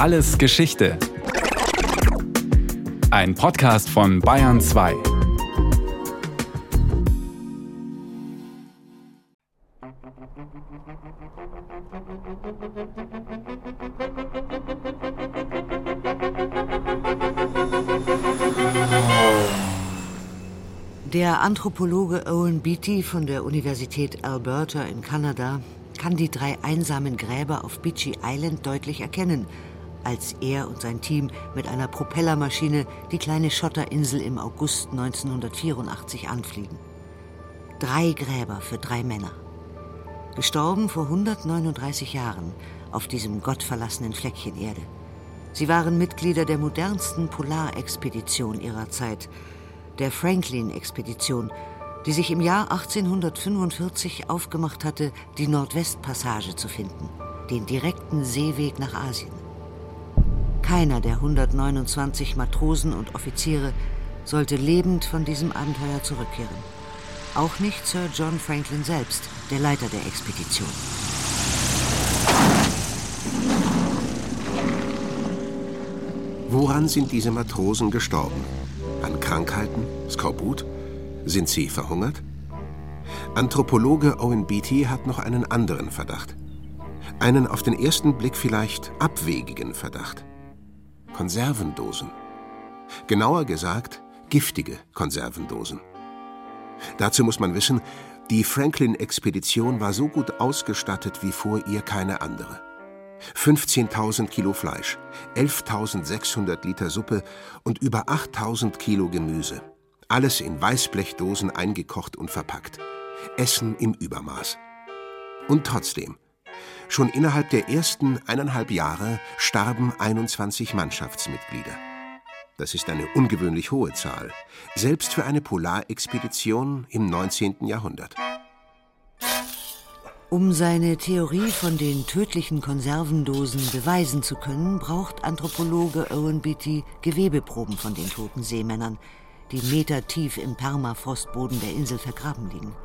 Alles Geschichte. Ein Podcast von Bayern 2. Der Anthropologe Owen Beatty von der Universität Alberta in Kanada kann die drei einsamen Gräber auf Beachy Island deutlich erkennen, als er und sein Team mit einer Propellermaschine die kleine Schotterinsel im August 1984 anfliegen. Drei Gräber für drei Männer. Gestorben vor 139 Jahren auf diesem gottverlassenen Fleckchen Erde. Sie waren Mitglieder der modernsten Polarexpedition ihrer Zeit, der Franklin-Expedition, die sich im Jahr 1845 aufgemacht hatte, die Nordwestpassage zu finden, den direkten Seeweg nach Asien. Keiner der 129 Matrosen und Offiziere sollte lebend von diesem Abenteuer zurückkehren. Auch nicht Sir John Franklin selbst, der Leiter der Expedition. Woran sind diese Matrosen gestorben? An Krankheiten? Skorbut? Sind sie verhungert? Anthropologe Owen Beatty hat noch einen anderen Verdacht. Einen auf den ersten Blick vielleicht abwegigen Verdacht. Konservendosen. Genauer gesagt, giftige Konservendosen. Dazu muss man wissen, die Franklin-Expedition war so gut ausgestattet wie vor ihr keine andere. 15.000 Kilo Fleisch, 11.600 Liter Suppe und über 8.000 Kilo Gemüse. Alles in Weißblechdosen eingekocht und verpackt. Essen im Übermaß. Und trotzdem, schon innerhalb der ersten eineinhalb Jahre starben 21 Mannschaftsmitglieder. Das ist eine ungewöhnlich hohe Zahl, selbst für eine Polarexpedition im 19. Jahrhundert. Um seine Theorie von den tödlichen Konservendosen beweisen zu können, braucht Anthropologe Owen Beatty Gewebeproben von den toten Seemännern, die metertief im Permafrostboden der Insel vergraben liegen.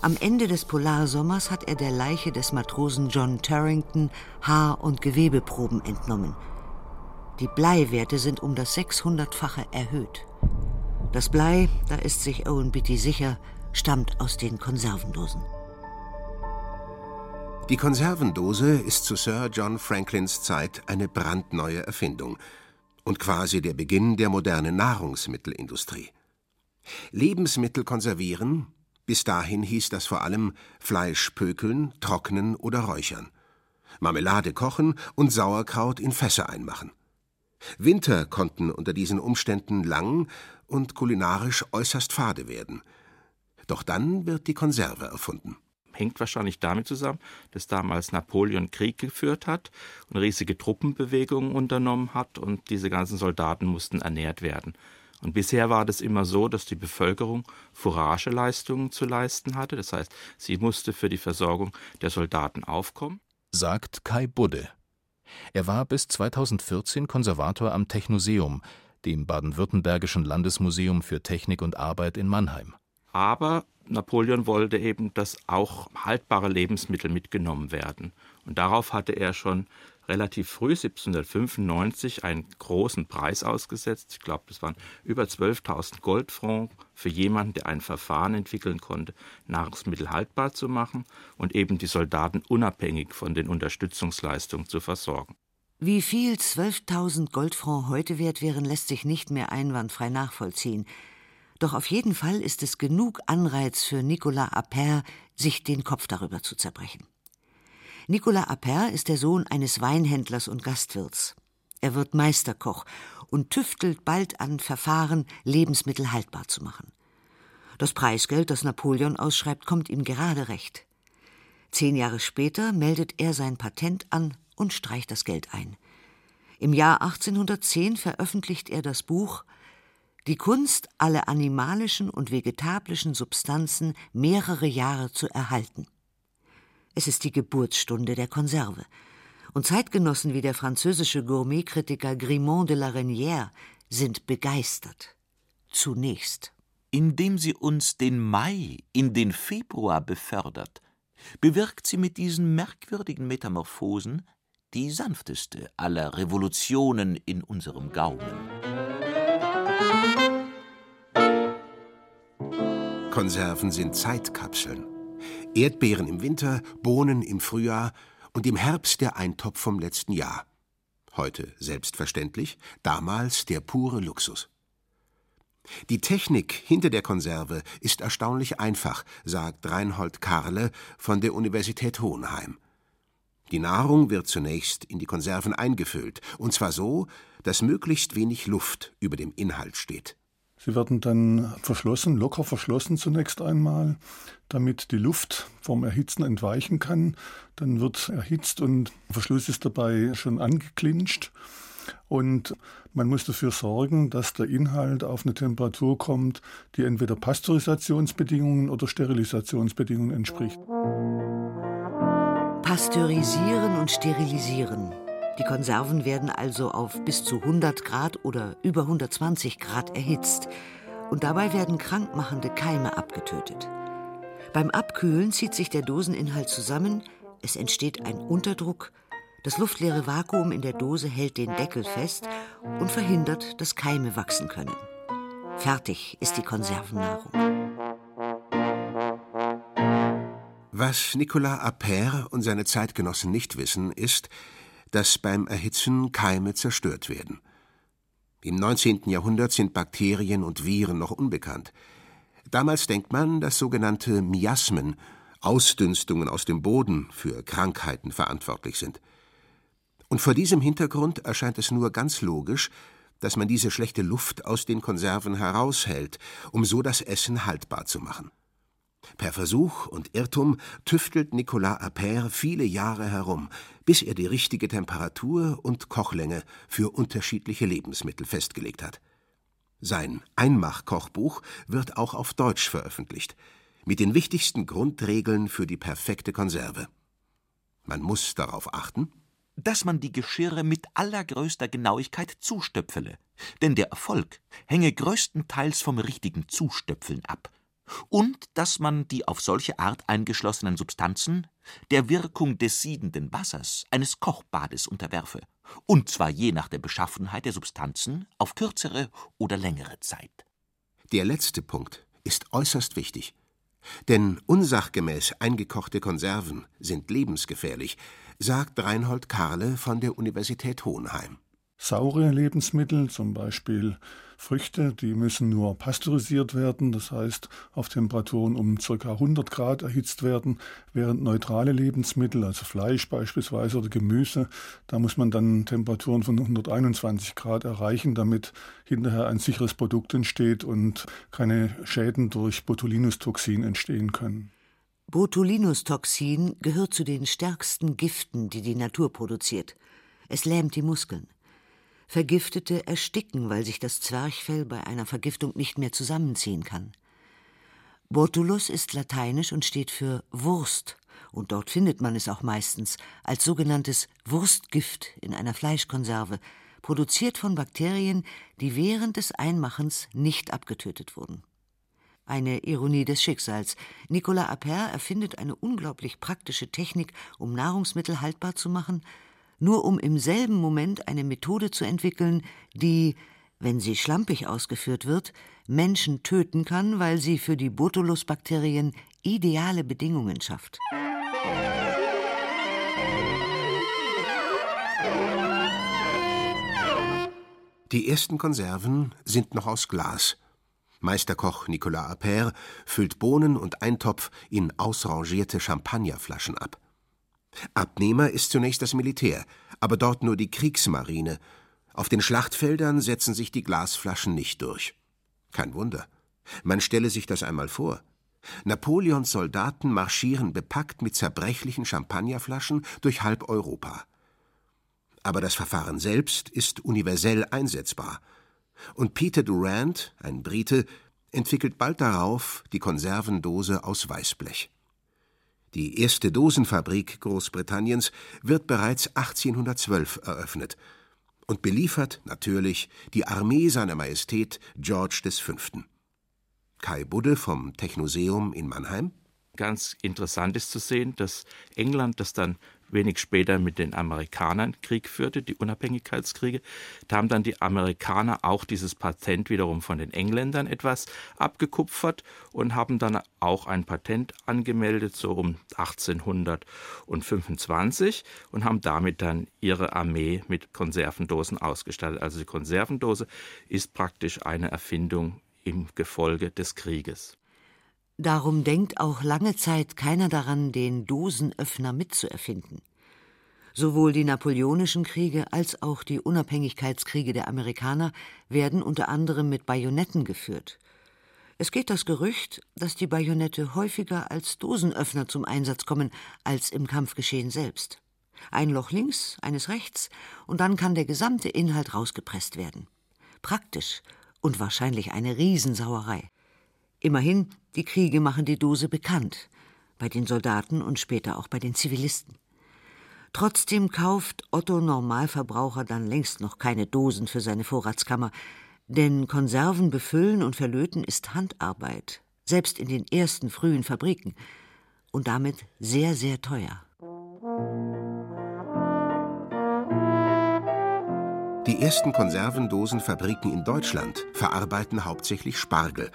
Am Ende des Polarsommers hat er der Leiche des Matrosen John Turrington Haar- und Gewebeproben entnommen. Die Bleiwerte sind um das 600-fache erhöht. Das Blei, da ist sich Owen Beatty sicher, stammt aus den Konservendosen. Die Konservendose ist zu Sir John Franklins Zeit eine brandneue Erfindung – und quasi der Beginn der modernen Nahrungsmittelindustrie. Lebensmittel konservieren, bis dahin hieß das vor allem Fleisch pökeln, trocknen oder räuchern, Marmelade kochen und Sauerkraut in Fässer einmachen. Winter konnten unter diesen Umständen lang und kulinarisch äußerst fade werden. Doch dann wird die Konserve erfunden hängt wahrscheinlich damit zusammen, dass damals Napoleon Krieg geführt hat und riesige Truppenbewegungen unternommen hat und diese ganzen Soldaten mussten ernährt werden. Und bisher war das immer so, dass die Bevölkerung Fourageleistungen zu leisten hatte, das heißt, sie musste für die Versorgung der Soldaten aufkommen. Sagt Kai Budde. Er war bis 2014 Konservator am Technoseum, dem baden-württembergischen Landesmuseum für Technik und Arbeit in Mannheim. Aber Napoleon wollte eben, dass auch haltbare Lebensmittel mitgenommen werden. Und darauf hatte er schon relativ früh, 1795, einen großen Preis ausgesetzt. Ich glaube, das waren über 12.000 Goldfrancs für jemanden, der ein Verfahren entwickeln konnte, Nahrungsmittel haltbar zu machen und eben die Soldaten unabhängig von den Unterstützungsleistungen zu versorgen. Wie viel 12.000 Goldfrancs heute wert wären, lässt sich nicht mehr einwandfrei nachvollziehen. Doch auf jeden Fall ist es genug Anreiz für Nicolas Appert, sich den Kopf darüber zu zerbrechen. Nicolas Appert ist der Sohn eines Weinhändlers und Gastwirts. Er wird Meisterkoch und tüftelt bald an Verfahren, Lebensmittel haltbar zu machen. Das Preisgeld, das Napoleon ausschreibt, kommt ihm gerade recht. Zehn Jahre später meldet er sein Patent an und streicht das Geld ein. Im Jahr 1810 veröffentlicht er das Buch die Kunst, alle animalischen und vegetablischen Substanzen mehrere Jahre zu erhalten. Es ist die Geburtsstunde der Konserve. Und Zeitgenossen wie der französische Gourmetkritiker Grimond de la Reynière sind begeistert. Zunächst. Indem sie uns den Mai in den Februar befördert, bewirkt sie mit diesen merkwürdigen Metamorphosen, die sanfteste aller Revolutionen in unserem Gaumen. Konserven sind Zeitkapseln. Erdbeeren im Winter, Bohnen im Frühjahr und im Herbst der Eintopf vom letzten Jahr. Heute selbstverständlich, damals der pure Luxus. Die Technik hinter der Konserve ist erstaunlich einfach, sagt Reinhold Karle von der Universität Hohenheim. Die Nahrung wird zunächst in die Konserven eingefüllt, und zwar so, dass möglichst wenig Luft über dem Inhalt steht. Sie werden dann verschlossen, locker verschlossen zunächst einmal, damit die Luft vom Erhitzen entweichen kann. Dann wird erhitzt und der Verschluss ist dabei schon angeklinscht. Und man muss dafür sorgen, dass der Inhalt auf eine Temperatur kommt, die entweder Pasteurisationsbedingungen oder Sterilisationsbedingungen entspricht. Pasteurisieren und sterilisieren. Die Konserven werden also auf bis zu 100 Grad oder über 120 Grad erhitzt. Und dabei werden krankmachende Keime abgetötet. Beim Abkühlen zieht sich der Doseninhalt zusammen, es entsteht ein Unterdruck, das luftleere Vakuum in der Dose hält den Deckel fest und verhindert, dass Keime wachsen können. Fertig ist die Konservennahrung. Was Nicolas Appert und seine Zeitgenossen nicht wissen, ist, dass beim Erhitzen Keime zerstört werden. Im 19. Jahrhundert sind Bakterien und Viren noch unbekannt. Damals denkt man, dass sogenannte Miasmen, Ausdünstungen aus dem Boden, für Krankheiten verantwortlich sind. Und vor diesem Hintergrund erscheint es nur ganz logisch, dass man diese schlechte Luft aus den Konserven heraushält, um so das Essen haltbar zu machen. Per Versuch und Irrtum tüftelt Nicolas Appert viele Jahre herum, bis er die richtige Temperatur und Kochlänge für unterschiedliche Lebensmittel festgelegt hat. Sein Einmachkochbuch wird auch auf Deutsch veröffentlicht, mit den wichtigsten Grundregeln für die perfekte Konserve. Man muss darauf achten, dass man die Geschirre mit allergrößter Genauigkeit zustöpfele, denn der Erfolg hänge größtenteils vom richtigen Zustöpfeln ab und dass man die auf solche Art eingeschlossenen Substanzen der Wirkung des siedenden Wassers eines Kochbades unterwerfe, und zwar je nach der Beschaffenheit der Substanzen auf kürzere oder längere Zeit. Der letzte Punkt ist äußerst wichtig. Denn unsachgemäß eingekochte Konserven sind lebensgefährlich, sagt Reinhold Karle von der Universität Hohenheim. Saure Lebensmittel, zum Beispiel Früchte, die müssen nur pasteurisiert werden, das heißt auf Temperaturen um ca. 100 Grad erhitzt werden, während neutrale Lebensmittel, also Fleisch beispielsweise oder Gemüse, da muss man dann Temperaturen von 121 Grad erreichen, damit hinterher ein sicheres Produkt entsteht und keine Schäden durch Botulinus-Toxin entstehen können. Botulinus-Toxin gehört zu den stärksten Giften, die die Natur produziert. Es lähmt die Muskeln. Vergiftete ersticken, weil sich das Zwerchfell bei einer Vergiftung nicht mehr zusammenziehen kann. Botulus ist lateinisch und steht für Wurst, und dort findet man es auch meistens als sogenanntes Wurstgift in einer Fleischkonserve, produziert von Bakterien, die während des Einmachens nicht abgetötet wurden. Eine Ironie des Schicksals. Nicolas Appert erfindet eine unglaublich praktische Technik, um Nahrungsmittel haltbar zu machen nur um im selben Moment eine Methode zu entwickeln, die, wenn sie schlampig ausgeführt wird, Menschen töten kann, weil sie für die Botulus-Bakterien ideale Bedingungen schafft. Die ersten Konserven sind noch aus Glas. Meisterkoch Nicolas Appert füllt Bohnen und Eintopf in ausrangierte Champagnerflaschen ab. Abnehmer ist zunächst das Militär, aber dort nur die Kriegsmarine. Auf den Schlachtfeldern setzen sich die Glasflaschen nicht durch. Kein Wunder. Man stelle sich das einmal vor. Napoleons Soldaten marschieren bepackt mit zerbrechlichen Champagnerflaschen durch halb Europa. Aber das Verfahren selbst ist universell einsetzbar. Und Peter Durant, ein Brite, entwickelt bald darauf die Konservendose aus Weißblech. Die erste Dosenfabrik Großbritanniens wird bereits 1812 eröffnet und beliefert natürlich die Armee seiner Majestät George V. Kai Budde vom Technoseum in Mannheim. Ganz interessant ist zu sehen, dass England das dann wenig später mit den Amerikanern Krieg führte, die Unabhängigkeitskriege. Da haben dann die Amerikaner auch dieses Patent wiederum von den Engländern etwas abgekupfert und haben dann auch ein Patent angemeldet, so um 1825 und haben damit dann ihre Armee mit Konservendosen ausgestattet. Also die Konservendose ist praktisch eine Erfindung im Gefolge des Krieges. Darum denkt auch lange Zeit keiner daran, den Dosenöffner mitzuerfinden. Sowohl die napoleonischen Kriege als auch die Unabhängigkeitskriege der Amerikaner werden unter anderem mit Bajonetten geführt. Es geht das Gerücht, dass die Bajonette häufiger als Dosenöffner zum Einsatz kommen als im Kampfgeschehen selbst. Ein Loch links, eines rechts, und dann kann der gesamte Inhalt rausgepresst werden. Praktisch und wahrscheinlich eine Riesensauerei. Immerhin, die Kriege machen die Dose bekannt, bei den Soldaten und später auch bei den Zivilisten. Trotzdem kauft Otto Normalverbraucher dann längst noch keine Dosen für seine Vorratskammer, denn Konserven befüllen und verlöten ist Handarbeit, selbst in den ersten frühen Fabriken, und damit sehr, sehr teuer. Die ersten Konservendosenfabriken in Deutschland verarbeiten hauptsächlich Spargel,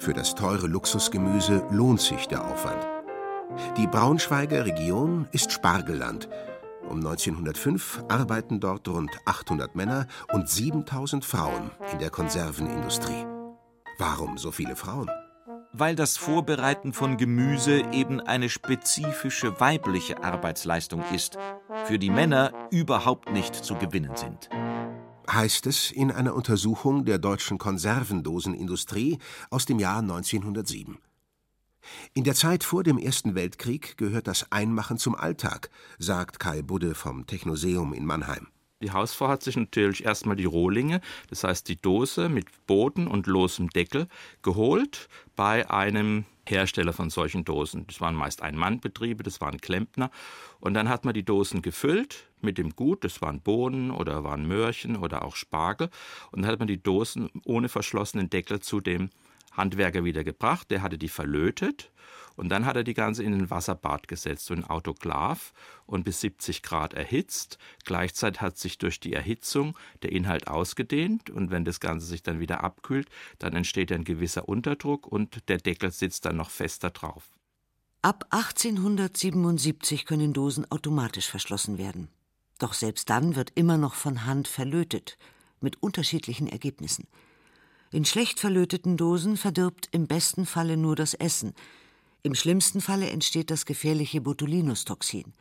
für das teure Luxusgemüse lohnt sich der Aufwand. Die Braunschweiger Region ist Spargelland. Um 1905 arbeiten dort rund 800 Männer und 7000 Frauen in der Konservenindustrie. Warum so viele Frauen? Weil das Vorbereiten von Gemüse eben eine spezifische weibliche Arbeitsleistung ist, für die Männer überhaupt nicht zu gewinnen sind heißt es in einer Untersuchung der deutschen Konservendosenindustrie aus dem Jahr 1907. In der Zeit vor dem Ersten Weltkrieg gehört das Einmachen zum Alltag, sagt Kai Budde vom Technoseum in Mannheim. Die Hausfrau hat sich natürlich erstmal die Rohlinge, das heißt die Dose mit Boden und losem Deckel, geholt bei einem Hersteller von solchen Dosen. Das waren meist Ein-Mann-Betriebe, das waren Klempner. Und dann hat man die Dosen gefüllt mit dem Gut, das waren Bohnen oder waren Möhrchen oder auch Spargel. Und dann hat man die Dosen ohne verschlossenen Deckel zu dem Handwerker wieder gebracht. Der hatte die verlötet und dann hat er die ganze in ein Wasserbad gesetzt, so ein Autoklav und bis 70 Grad erhitzt. Gleichzeitig hat sich durch die Erhitzung der Inhalt ausgedehnt und wenn das Ganze sich dann wieder abkühlt, dann entsteht ein gewisser Unterdruck und der Deckel sitzt dann noch fester drauf. Ab 1877 können Dosen automatisch verschlossen werden. Doch selbst dann wird immer noch von Hand verlötet, mit unterschiedlichen Ergebnissen. In schlecht verlöteten Dosen verdirbt im besten Falle nur das Essen, im schlimmsten Falle entsteht das gefährliche Botulinustoxin.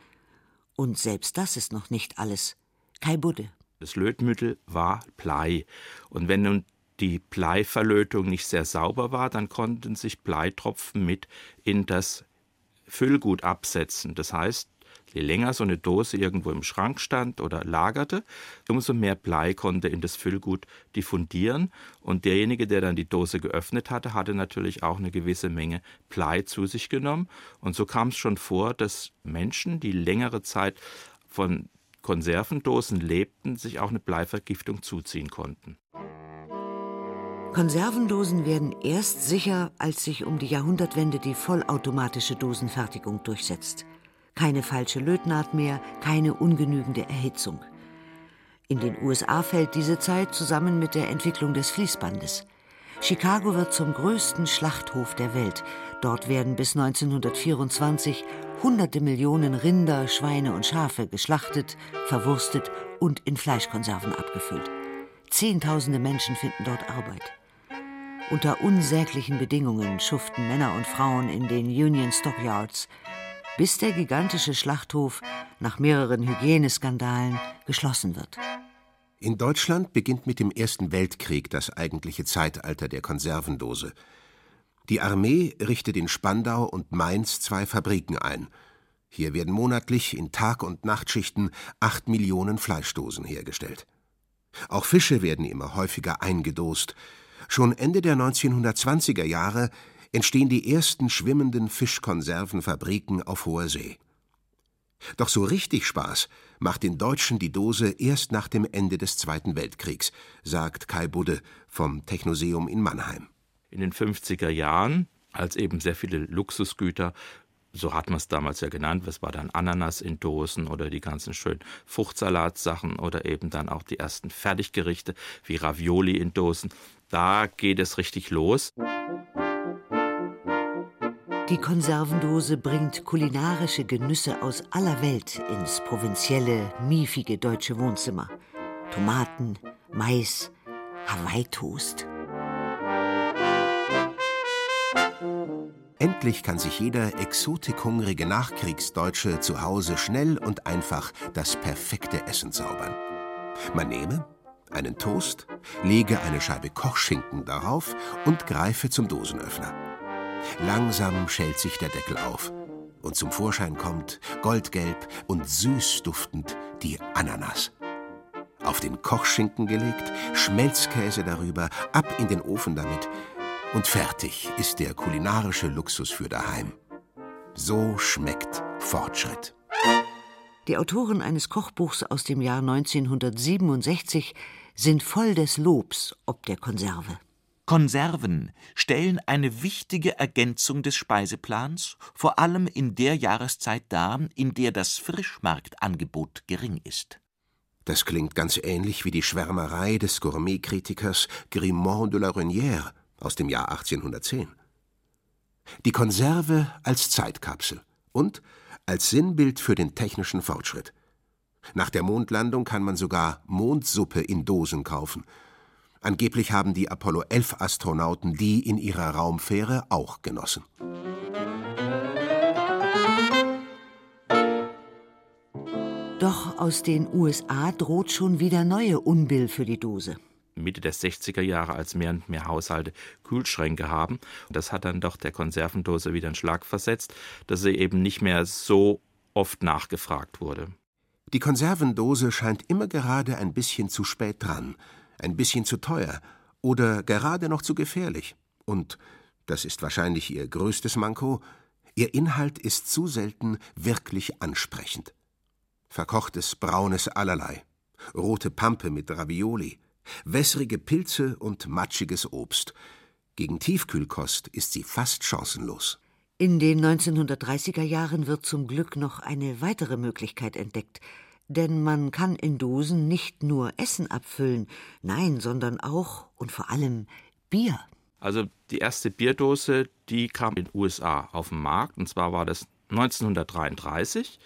Und selbst das ist noch nicht alles. Kai Budde. Das Lötmittel war Blei. Und wenn nun die Bleiverlötung nicht sehr sauber war, dann konnten sich Bleitropfen mit in das Füllgut absetzen. Das heißt, Je länger so eine Dose irgendwo im Schrank stand oder lagerte, umso mehr Blei konnte in das Füllgut diffundieren. Und derjenige, der dann die Dose geöffnet hatte, hatte natürlich auch eine gewisse Menge Blei zu sich genommen. Und so kam es schon vor, dass Menschen, die längere Zeit von Konservendosen lebten, sich auch eine Bleivergiftung zuziehen konnten. Konservendosen werden erst sicher, als sich um die Jahrhundertwende die vollautomatische Dosenfertigung durchsetzt. Keine falsche Lötnaht mehr, keine ungenügende Erhitzung. In den USA fällt diese Zeit zusammen mit der Entwicklung des Fließbandes. Chicago wird zum größten Schlachthof der Welt. Dort werden bis 1924 hunderte Millionen Rinder, Schweine und Schafe geschlachtet, verwurstet und in Fleischkonserven abgefüllt. Zehntausende Menschen finden dort Arbeit. Unter unsäglichen Bedingungen schuften Männer und Frauen in den Union Stockyards, bis der gigantische Schlachthof nach mehreren Hygieneskandalen geschlossen wird. In Deutschland beginnt mit dem Ersten Weltkrieg das eigentliche Zeitalter der Konservendose. Die Armee richtet in Spandau und Mainz zwei Fabriken ein. Hier werden monatlich in Tag- und Nachtschichten acht Millionen Fleischdosen hergestellt. Auch Fische werden immer häufiger eingedost. Schon Ende der 1920er Jahre entstehen die ersten schwimmenden Fischkonservenfabriken auf hoher See. Doch so richtig Spaß macht den Deutschen die Dose erst nach dem Ende des Zweiten Weltkriegs, sagt Kai Budde vom Technoseum in Mannheim. In den 50er Jahren, als eben sehr viele Luxusgüter so hat man es damals ja genannt, was war dann Ananas in Dosen oder die ganzen schönen Fruchtsalatsachen oder eben dann auch die ersten Fertiggerichte wie Ravioli in Dosen. Da geht es richtig los. Die Konservendose bringt kulinarische Genüsse aus aller Welt ins provinzielle, miefige deutsche Wohnzimmer. Tomaten, Mais, Hawaii-Toast. Endlich kann sich jeder exotikhungrige Nachkriegsdeutsche zu Hause schnell und einfach das perfekte Essen zaubern. Man nehme einen Toast, lege eine Scheibe Kochschinken darauf und greife zum Dosenöffner. Langsam schält sich der Deckel auf und zum Vorschein kommt, goldgelb und süß duftend, die Ananas. Auf den Kochschinken gelegt, Schmelzkäse darüber, ab in den Ofen damit, und fertig ist der kulinarische Luxus für daheim. So schmeckt Fortschritt. Die Autoren eines Kochbuchs aus dem Jahr 1967 sind voll des Lobs ob der Konserve. Konserven stellen eine wichtige Ergänzung des Speiseplans, vor allem in der Jahreszeit dar, in der das Frischmarktangebot gering ist. Das klingt ganz ähnlich wie die Schwärmerei des Gourmetkritikers Grimont de la Renière aus dem Jahr 1810. Die Konserve als Zeitkapsel und als Sinnbild für den technischen Fortschritt. Nach der Mondlandung kann man sogar Mondsuppe in Dosen kaufen. Angeblich haben die Apollo 11 Astronauten die in ihrer Raumfähre auch genossen. Doch aus den USA droht schon wieder neue Unbill für die Dose. Mitte der 60er Jahre, als mehr und mehr Haushalte Kühlschränke haben. Das hat dann doch der Konservendose wieder einen Schlag versetzt, dass sie eben nicht mehr so oft nachgefragt wurde. Die Konservendose scheint immer gerade ein bisschen zu spät dran, ein bisschen zu teuer oder gerade noch zu gefährlich. Und, das ist wahrscheinlich ihr größtes Manko, ihr Inhalt ist zu selten wirklich ansprechend. Verkochtes braunes Allerlei, rote Pampe mit Ravioli, wässrige Pilze und matschiges Obst. Gegen Tiefkühlkost ist sie fast chancenlos. In den 1930er Jahren wird zum Glück noch eine weitere Möglichkeit entdeckt. Denn man kann in Dosen nicht nur Essen abfüllen, nein, sondern auch und vor allem Bier. Also die erste Bierdose, die kam in den USA auf den Markt, und zwar war das 1933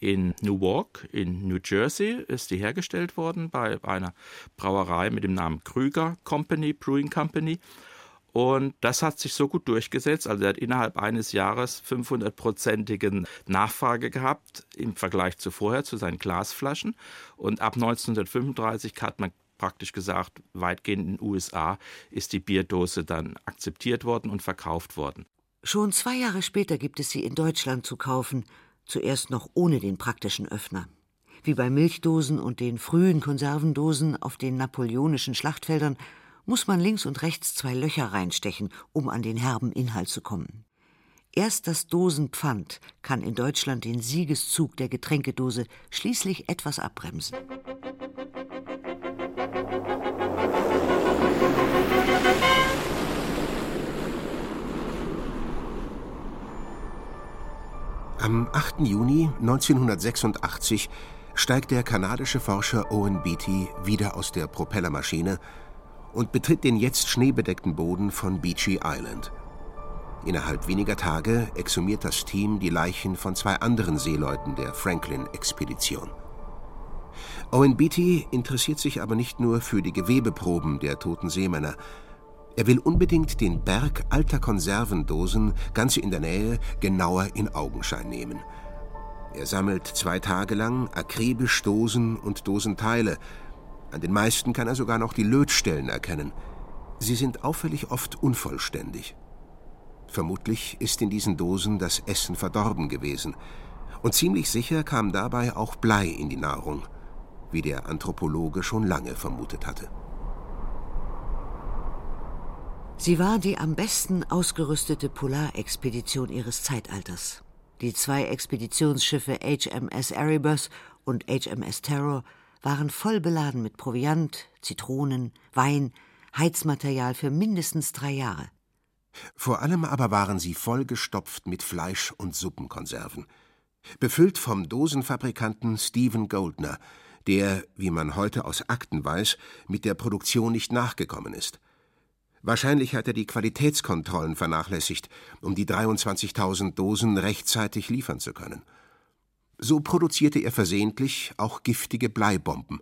in Newark in New Jersey ist die hergestellt worden bei einer Brauerei mit dem Namen Krüger Company, Brewing Company. Und das hat sich so gut durchgesetzt. Also er hat innerhalb eines Jahres 500-prozentigen Nachfrage gehabt im Vergleich zu vorher, zu seinen Glasflaschen. Und ab 1935 hat man praktisch gesagt, weitgehend in den USA ist die Bierdose dann akzeptiert worden und verkauft worden. Schon zwei Jahre später gibt es sie in Deutschland zu kaufen zuerst noch ohne den praktischen Öffner. Wie bei Milchdosen und den frühen Konservendosen auf den napoleonischen Schlachtfeldern muss man links und rechts zwei Löcher reinstechen, um an den herben Inhalt zu kommen. Erst das Dosenpfand kann in Deutschland den Siegeszug der Getränkedose schließlich etwas abbremsen. Am 8. Juni 1986 steigt der kanadische Forscher Owen Beatty wieder aus der Propellermaschine und betritt den jetzt schneebedeckten Boden von Beachy Island. Innerhalb weniger Tage exhumiert das Team die Leichen von zwei anderen Seeleuten der Franklin-Expedition. Owen Beatty interessiert sich aber nicht nur für die Gewebeproben der toten Seemänner, er will unbedingt den Berg alter Konservendosen ganz in der Nähe genauer in Augenschein nehmen. Er sammelt zwei Tage lang akribisch Dosen und Dosenteile. An den meisten kann er sogar noch die Lötstellen erkennen. Sie sind auffällig oft unvollständig. Vermutlich ist in diesen Dosen das Essen verdorben gewesen. Und ziemlich sicher kam dabei auch Blei in die Nahrung, wie der Anthropologe schon lange vermutet hatte. Sie war die am besten ausgerüstete Polarexpedition ihres Zeitalters. Die zwei Expeditionsschiffe HMS Erebus und HMS Terror waren voll beladen mit Proviant, Zitronen, Wein, Heizmaterial für mindestens drei Jahre. Vor allem aber waren sie vollgestopft mit Fleisch- und Suppenkonserven. Befüllt vom Dosenfabrikanten Stephen Goldner, der, wie man heute aus Akten weiß, mit der Produktion nicht nachgekommen ist. Wahrscheinlich hat er die Qualitätskontrollen vernachlässigt, um die 23.000 Dosen rechtzeitig liefern zu können. So produzierte er versehentlich auch giftige Bleibomben.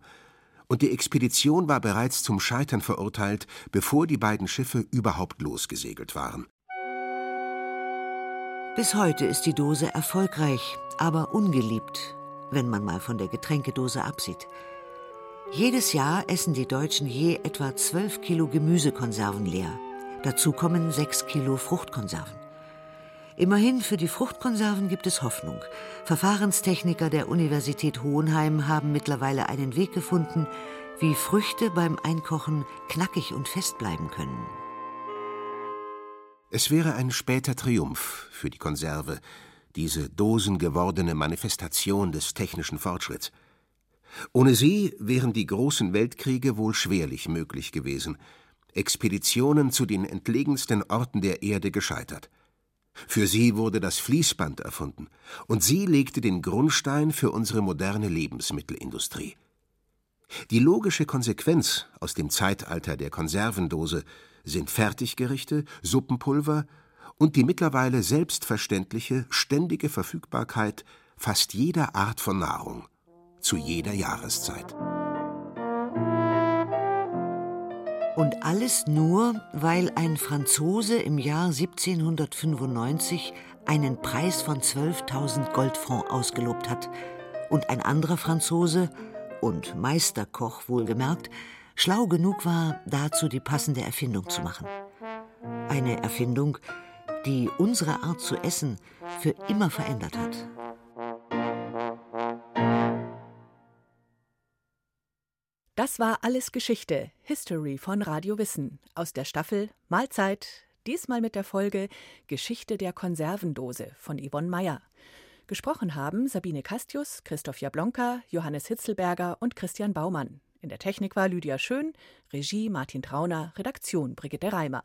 Und die Expedition war bereits zum Scheitern verurteilt, bevor die beiden Schiffe überhaupt losgesegelt waren. Bis heute ist die Dose erfolgreich, aber ungeliebt, wenn man mal von der Getränkedose absieht. Jedes Jahr essen die Deutschen je etwa 12 Kilo Gemüsekonserven leer. Dazu kommen 6 Kilo Fruchtkonserven. Immerhin für die Fruchtkonserven gibt es Hoffnung. Verfahrenstechniker der Universität Hohenheim haben mittlerweile einen Weg gefunden, wie Früchte beim Einkochen knackig und fest bleiben können. Es wäre ein später Triumph für die Konserve, diese dosengewordene Manifestation des technischen Fortschritts. Ohne sie wären die großen Weltkriege wohl schwerlich möglich gewesen, Expeditionen zu den entlegensten Orten der Erde gescheitert. Für sie wurde das Fließband erfunden, und sie legte den Grundstein für unsere moderne Lebensmittelindustrie. Die logische Konsequenz aus dem Zeitalter der Konservendose sind Fertiggerichte, Suppenpulver und die mittlerweile selbstverständliche ständige Verfügbarkeit fast jeder Art von Nahrung zu jeder Jahreszeit. Und alles nur, weil ein Franzose im Jahr 1795 einen Preis von 12.000 Goldfrancs ausgelobt hat und ein anderer Franzose und Meisterkoch wohlgemerkt schlau genug war, dazu die passende Erfindung zu machen. Eine Erfindung, die unsere Art zu essen für immer verändert hat. Das war alles Geschichte, History von Radio Wissen aus der Staffel Mahlzeit, diesmal mit der Folge Geschichte der Konservendose von Yvonne Meyer. Gesprochen haben Sabine Castius, Christoph Jablonka, Johannes Hitzelberger und Christian Baumann. In der Technik war Lydia Schön, Regie Martin Trauner, Redaktion Brigitte Reimer.